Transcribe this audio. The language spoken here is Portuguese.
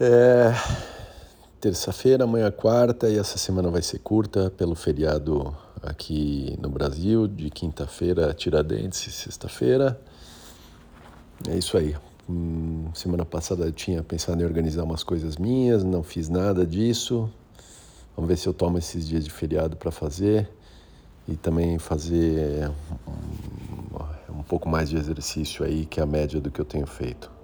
É, terça-feira, amanhã é quarta e essa semana vai ser curta pelo feriado aqui no Brasil, de quinta-feira Tiradentes, sexta-feira. É isso aí. Hum, semana passada eu tinha pensado em organizar umas coisas minhas, não fiz nada disso. Vamos ver se eu tomo esses dias de feriado para fazer e também fazer um, um pouco mais de exercício aí que é a média do que eu tenho feito.